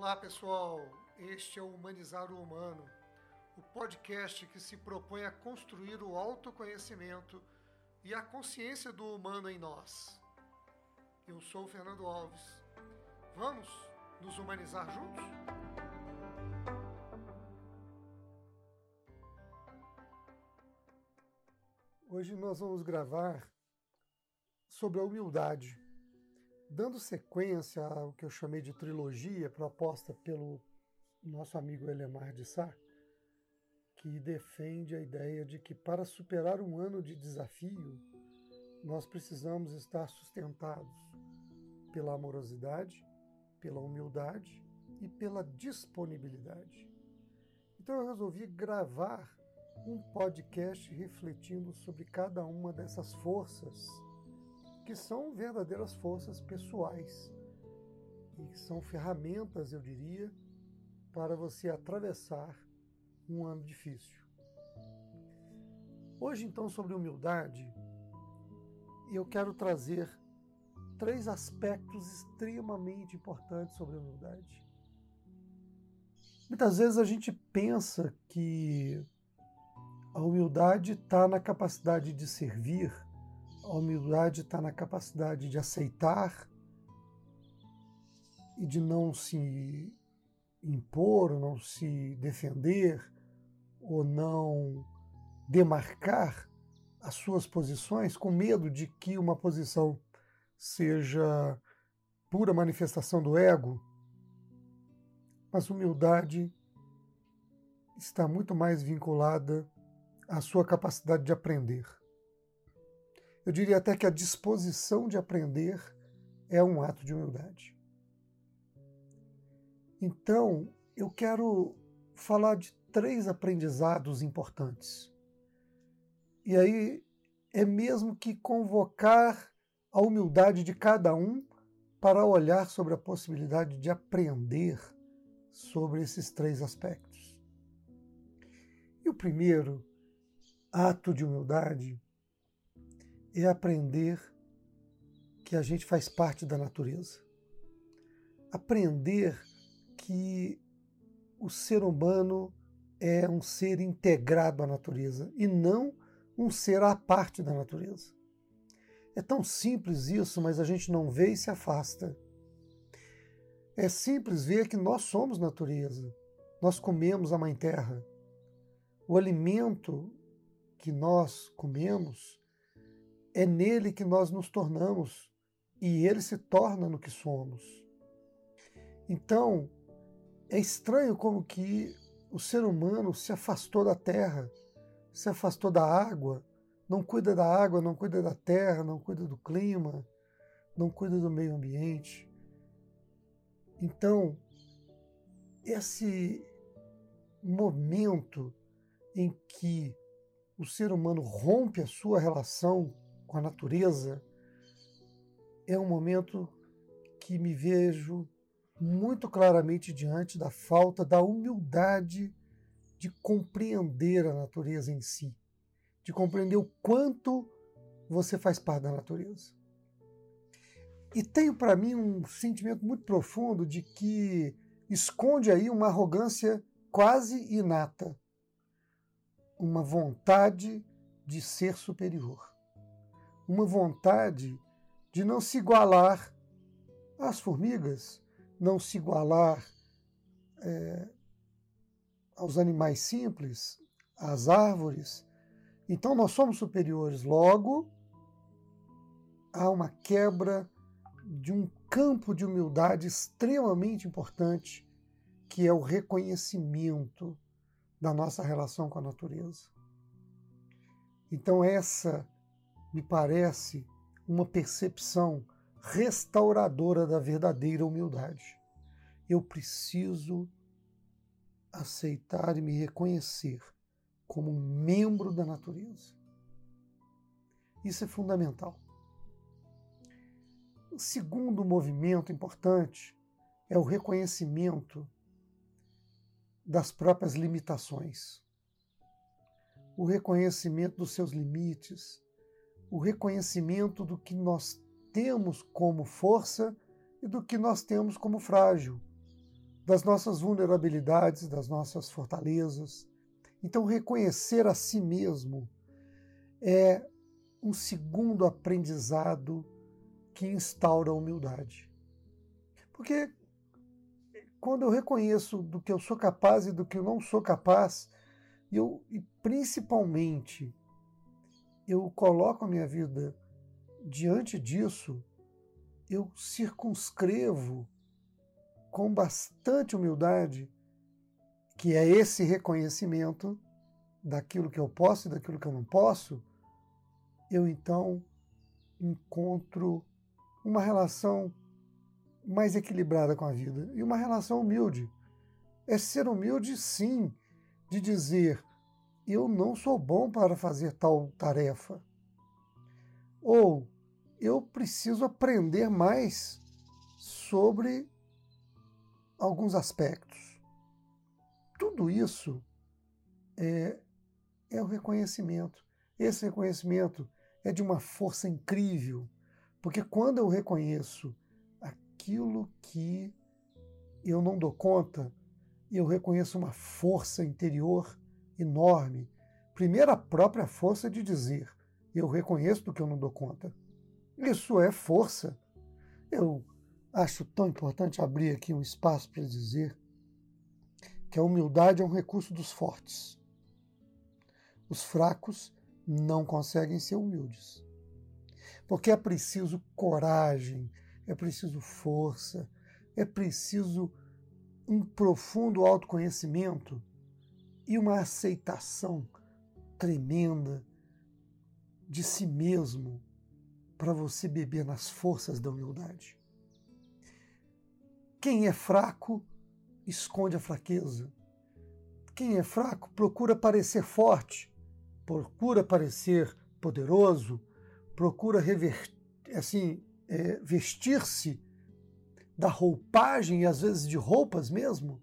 Olá pessoal, este é o Humanizar o Humano, o podcast que se propõe a construir o autoconhecimento e a consciência do humano em nós. Eu sou o Fernando Alves. Vamos nos humanizar juntos? Hoje nós vamos gravar sobre a humildade Dando sequência ao que eu chamei de trilogia proposta pelo nosso amigo Elemar de Sá, que defende a ideia de que para superar um ano de desafio, nós precisamos estar sustentados pela amorosidade, pela humildade e pela disponibilidade. Então eu resolvi gravar um podcast refletindo sobre cada uma dessas forças que são verdadeiras forças pessoais e que são ferramentas, eu diria, para você atravessar um ano difícil. Hoje, então, sobre humildade, eu quero trazer três aspectos extremamente importantes sobre a humildade. Muitas vezes a gente pensa que a humildade está na capacidade de servir a humildade está na capacidade de aceitar e de não se impor, não se defender, ou não demarcar as suas posições com medo de que uma posição seja pura manifestação do ego. Mas humildade está muito mais vinculada à sua capacidade de aprender. Eu diria até que a disposição de aprender é um ato de humildade. Então, eu quero falar de três aprendizados importantes. E aí é mesmo que convocar a humildade de cada um para olhar sobre a possibilidade de aprender sobre esses três aspectos. E o primeiro ato de humildade é aprender que a gente faz parte da natureza. Aprender que o ser humano é um ser integrado à natureza e não um ser à parte da natureza. É tão simples isso, mas a gente não vê e se afasta. É simples ver que nós somos natureza. Nós comemos a Mãe Terra. O alimento que nós comemos é nele que nós nos tornamos e ele se torna no que somos. Então, é estranho como que o ser humano se afastou da terra, se afastou da água, não cuida da água, não cuida da terra, não cuida do clima, não cuida do meio ambiente. Então, esse momento em que o ser humano rompe a sua relação com a natureza, é um momento que me vejo muito claramente diante da falta da humildade de compreender a natureza em si, de compreender o quanto você faz parte da natureza. E tenho para mim um sentimento muito profundo de que esconde aí uma arrogância quase inata, uma vontade de ser superior uma vontade de não se igualar às formigas, não se igualar é, aos animais simples, às árvores. Então nós somos superiores. Logo, há uma quebra de um campo de humildade extremamente importante, que é o reconhecimento da nossa relação com a natureza. Então, essa me parece uma percepção restauradora da verdadeira humildade. Eu preciso aceitar e me reconhecer como um membro da natureza. Isso é fundamental. O segundo movimento importante é o reconhecimento das próprias limitações, o reconhecimento dos seus limites, o reconhecimento do que nós temos como força e do que nós temos como frágil, das nossas vulnerabilidades, das nossas fortalezas. Então, reconhecer a si mesmo é um segundo aprendizado que instaura a humildade. Porque quando eu reconheço do que eu sou capaz e do que eu não sou capaz, eu, e principalmente eu coloco a minha vida diante disso, eu circunscrevo com bastante humildade, que é esse reconhecimento daquilo que eu posso e daquilo que eu não posso, eu então encontro uma relação mais equilibrada com a vida e uma relação humilde. É ser humilde, sim, de dizer: eu não sou bom para fazer tal tarefa. Ou eu preciso aprender mais sobre alguns aspectos. Tudo isso é, é o reconhecimento. Esse reconhecimento é de uma força incrível, porque quando eu reconheço aquilo que eu não dou conta, eu reconheço uma força interior enorme. Primeiro, a própria força de dizer: eu reconheço do que eu não dou conta. Isso é força. Eu acho tão importante abrir aqui um espaço para dizer que a humildade é um recurso dos fortes. Os fracos não conseguem ser humildes. Porque é preciso coragem, é preciso força, é preciso um profundo autoconhecimento e uma aceitação tremenda de si mesmo para você beber nas forças da humildade. Quem é fraco esconde a fraqueza. Quem é fraco procura parecer forte, procura parecer poderoso, procura assim, é, vestir-se da roupagem, e às vezes de roupas mesmo,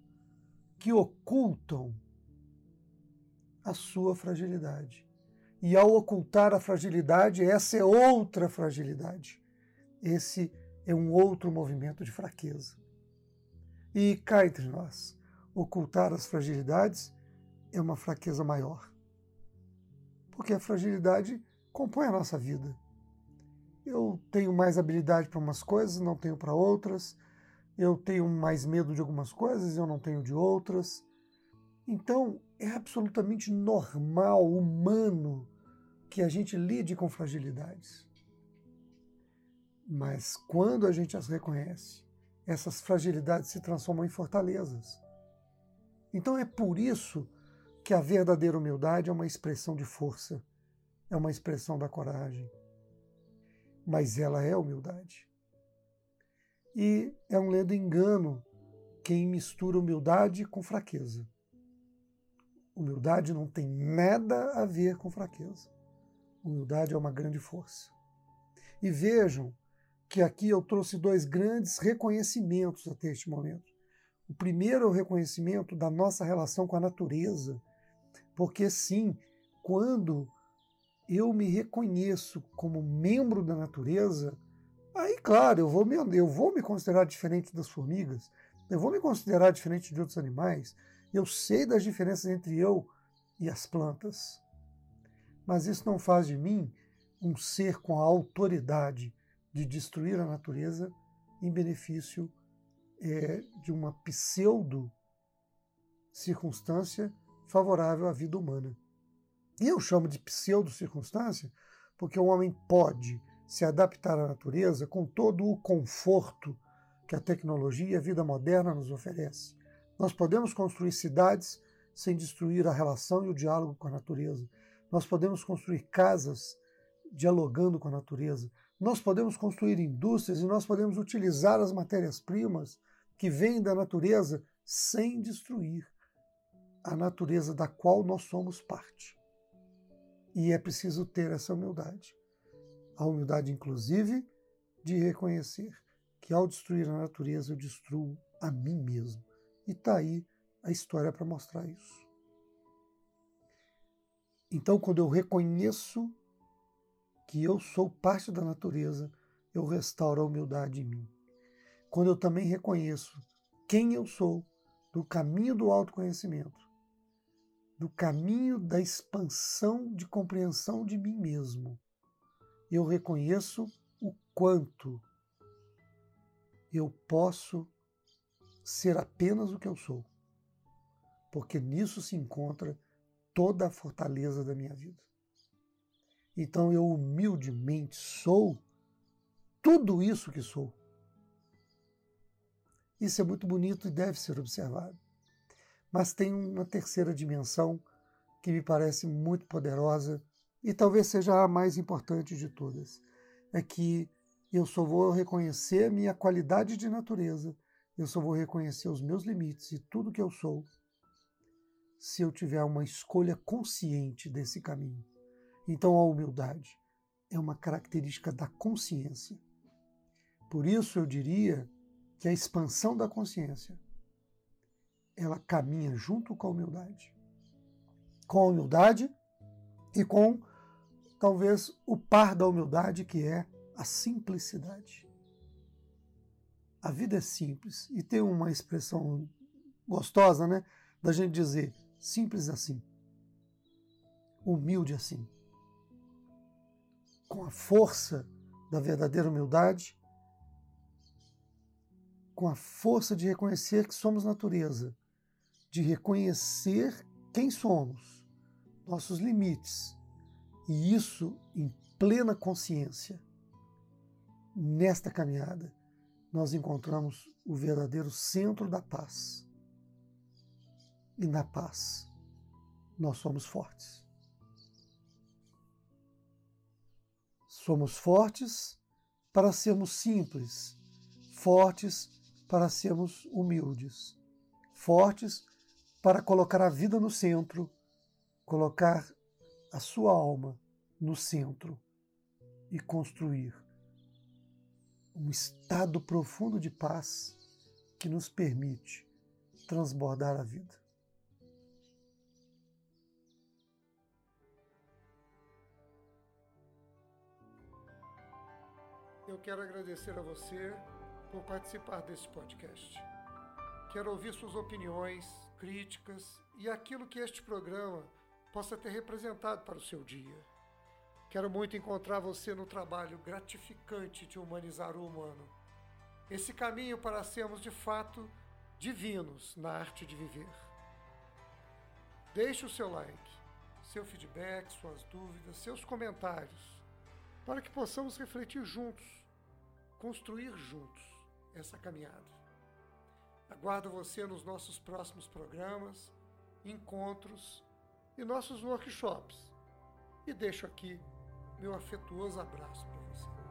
que ocultam a sua fragilidade. E ao ocultar a fragilidade, essa é outra fragilidade. Esse é um outro movimento de fraqueza. E cá entre nós, ocultar as fragilidades é uma fraqueza maior porque a fragilidade compõe a nossa vida. Eu tenho mais habilidade para umas coisas, não tenho para outras. Eu tenho mais medo de algumas coisas, eu não tenho de outras. Então, é absolutamente normal, humano, que a gente lide com fragilidades. Mas quando a gente as reconhece, essas fragilidades se transformam em fortalezas. Então é por isso que a verdadeira humildade é uma expressão de força, é uma expressão da coragem. Mas ela é humildade. E é um ledo engano quem mistura humildade com fraqueza. Humildade não tem nada a ver com fraqueza. Humildade é uma grande força. E vejam que aqui eu trouxe dois grandes reconhecimentos até este momento. O primeiro é o reconhecimento da nossa relação com a natureza, porque sim, quando eu me reconheço como membro da natureza, aí, claro, eu vou me, eu vou me considerar diferente das formigas, eu vou me considerar diferente de outros animais, eu sei das diferenças entre eu e as plantas. Mas isso não faz de mim um ser com a autoridade de destruir a natureza em benefício é, de uma pseudo circunstância favorável à vida humana. E eu chamo de pseudo-circunstância porque o homem pode se adaptar à natureza com todo o conforto que a tecnologia e a vida moderna nos oferece. Nós podemos construir cidades sem destruir a relação e o diálogo com a natureza. Nós podemos construir casas dialogando com a natureza. Nós podemos construir indústrias e nós podemos utilizar as matérias-primas que vêm da natureza sem destruir a natureza da qual nós somos parte. E é preciso ter essa humildade. A humildade, inclusive, de reconhecer que ao destruir a natureza eu destruo a mim mesmo. E está aí a história para mostrar isso. Então, quando eu reconheço que eu sou parte da natureza, eu restauro a humildade em mim. Quando eu também reconheço quem eu sou, do caminho do autoconhecimento, do caminho da expansão de compreensão de mim mesmo, eu reconheço o quanto eu posso ser apenas o que eu sou, porque nisso se encontra toda a fortaleza da minha vida. Então eu humildemente sou tudo isso que sou. Isso é muito bonito e deve ser observado. Mas tem uma terceira dimensão que me parece muito poderosa e talvez seja a mais importante de todas. É que eu só vou reconhecer a minha qualidade de natureza, eu só vou reconhecer os meus limites e tudo que eu sou se eu tiver uma escolha consciente desse caminho. Então a humildade é uma característica da consciência. Por isso eu diria que a expansão da consciência ela caminha junto com a humildade. Com a humildade e com talvez o par da humildade que é a simplicidade. A vida é simples. E tem uma expressão gostosa, né, da gente dizer simples assim, humilde assim. Com a força da verdadeira humildade, com a força de reconhecer que somos natureza, de reconhecer quem somos, nossos limites, e isso em plena consciência. Nesta caminhada, nós encontramos o verdadeiro centro da paz. E na paz, nós somos fortes. Somos fortes para sermos simples, fortes para sermos humildes, fortes para colocar a vida no centro, colocar a sua alma no centro e construir um estado profundo de paz que nos permite transbordar a vida. Eu quero agradecer a você por participar desse podcast. Quero ouvir suas opiniões, críticas e aquilo que este programa possa ter representado para o seu dia. Quero muito encontrar você no trabalho gratificante de humanizar o humano. Esse caminho para sermos de fato divinos na arte de viver. Deixe o seu like, seu feedback, suas dúvidas, seus comentários, para que possamos refletir juntos, construir juntos essa caminhada. Aguardo você nos nossos próximos programas, encontros e nossos workshops. E deixo aqui meu afetuoso abraço para você.